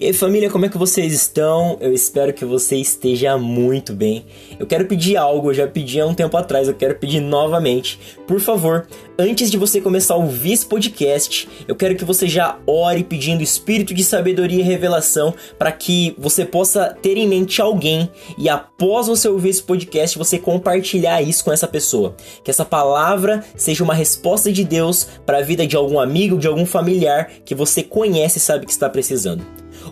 E aí família, como é que vocês estão? Eu espero que você esteja muito bem. Eu quero pedir algo, eu já pedi há um tempo atrás, eu quero pedir novamente. Por favor, antes de você começar a ouvir esse podcast, eu quero que você já ore pedindo espírito de sabedoria e revelação para que você possa ter em mente alguém e após você ouvir esse podcast, você compartilhar isso com essa pessoa. Que essa palavra seja uma resposta de Deus para a vida de algum amigo, de algum familiar que você conhece e sabe que está precisando.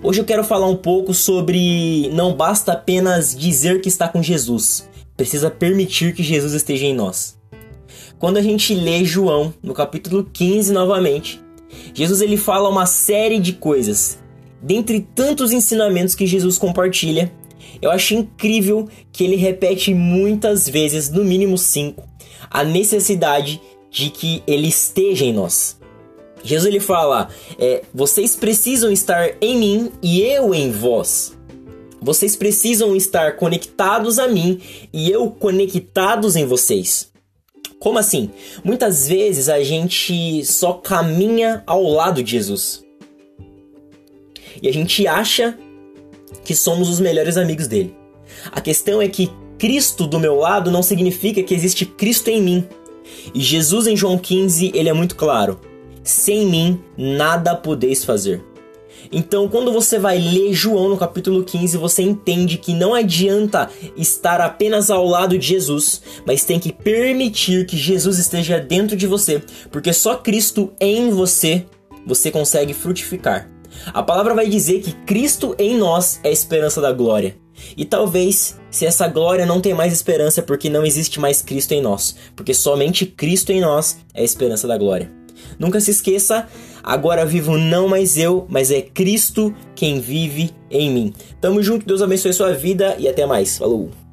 Hoje eu quero falar um pouco sobre não basta apenas dizer que está com Jesus, precisa permitir que Jesus esteja em nós. Quando a gente lê João, no capítulo 15 novamente, Jesus ele fala uma série de coisas. Dentre tantos ensinamentos que Jesus compartilha, eu acho incrível que ele repete muitas vezes, no mínimo cinco, a necessidade de que ele esteja em nós. Jesus ele fala: é, vocês precisam estar em mim e eu em vós. Vocês precisam estar conectados a mim e eu conectados em vocês. Como assim? Muitas vezes a gente só caminha ao lado de Jesus. E a gente acha que somos os melhores amigos dele. A questão é que Cristo do meu lado não significa que existe Cristo em mim. E Jesus em João 15, ele é muito claro. Sem mim nada podeis fazer. Então, quando você vai ler João no capítulo 15, você entende que não adianta estar apenas ao lado de Jesus, mas tem que permitir que Jesus esteja dentro de você, porque só Cristo em você você consegue frutificar. A palavra vai dizer que Cristo em nós é a esperança da glória. E talvez, se essa glória não tem mais esperança, é porque não existe mais Cristo em nós, porque somente Cristo em nós é a esperança da glória. Nunca se esqueça, agora vivo não mais eu, mas é Cristo quem vive em mim. Tamo junto, Deus abençoe sua vida e até mais. Falou!